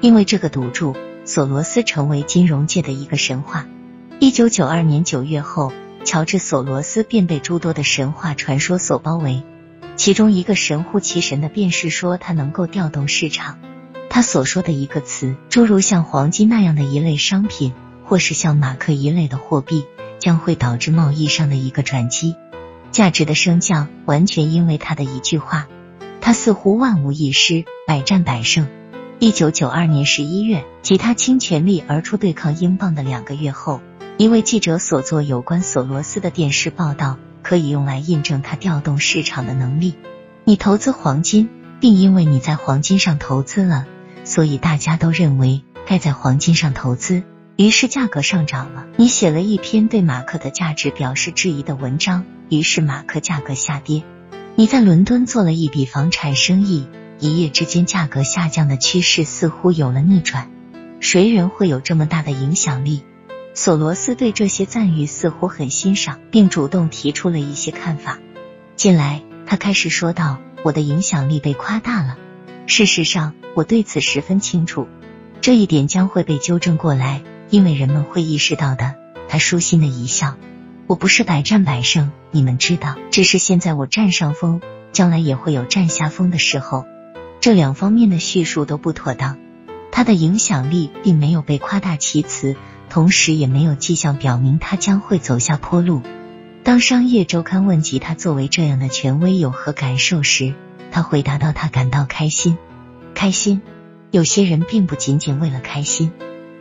因为这个赌注，索罗斯成为金融界的一个神话。一九九二年九月后，乔治·索罗斯便被诸多的神话传说所包围，其中一个神乎其神的，便是说他能够调动市场。他所说的一个词，诸如像黄金那样的一类商品，或是像马克一类的货币，将会导致贸易上的一个转机，价值的升降，完全因为他的一句话。他似乎万无一失，百战百胜。一九九二年十一月，即他倾全力而出对抗英镑的两个月后，一位记者所做有关索罗斯的电视报道，可以用来印证他调动市场的能力。你投资黄金，并因为你在黄金上投资了。所以大家都认为该在黄金上投资，于是价格上涨了。你写了一篇对马克的价值表示质疑的文章，于是马克价格下跌。你在伦敦做了一笔房产生意，一夜之间价格下降的趋势似乎有了逆转。谁人会有这么大的影响力？索罗斯对这些赞誉似乎很欣赏，并主动提出了一些看法。近来，他开始说道：“我的影响力被夸大了。”事实上，我对此十分清楚，这一点将会被纠正过来，因为人们会意识到的。他舒心的一笑，我不是百战百胜，你们知道，只是现在我占上风，将来也会有占下风的时候。这两方面的叙述都不妥当，他的影响力并没有被夸大其词，同时也没有迹象表明他将会走下坡路。当商业周刊问及他作为这样的权威有何感受时，他回答道：“他感到开心，开心。有些人并不仅仅为了开心。”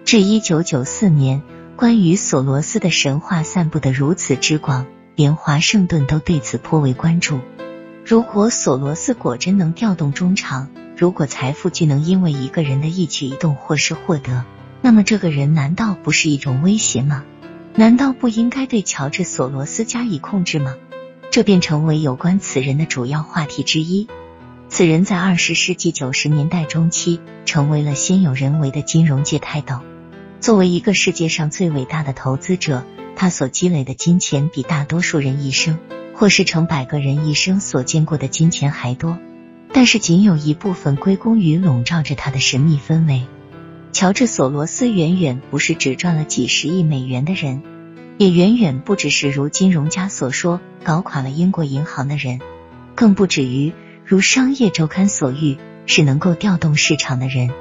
至一九九四年，关于索罗斯的神话散布的如此之广，连华盛顿都对此颇为关注。如果索罗斯果真能调动中场，如果财富具能因为一个人的一举一动或是获得，那么这个人难道不是一种威胁吗？难道不应该对乔治·索罗斯加以控制吗？这便成为有关此人的主要话题之一。此人在二十世纪九十年代中期成为了先有人为的金融界泰斗。作为一个世界上最伟大的投资者，他所积累的金钱比大多数人一生或是成百个人一生所见过的金钱还多。但是，仅有一部分归功于笼罩着他的神秘氛围。乔治·索罗斯远远不是只赚了几十亿美元的人。也远远不只是如金融家所说搞垮了英国银行的人，更不止于如商业周刊所喻是能够调动市场的人。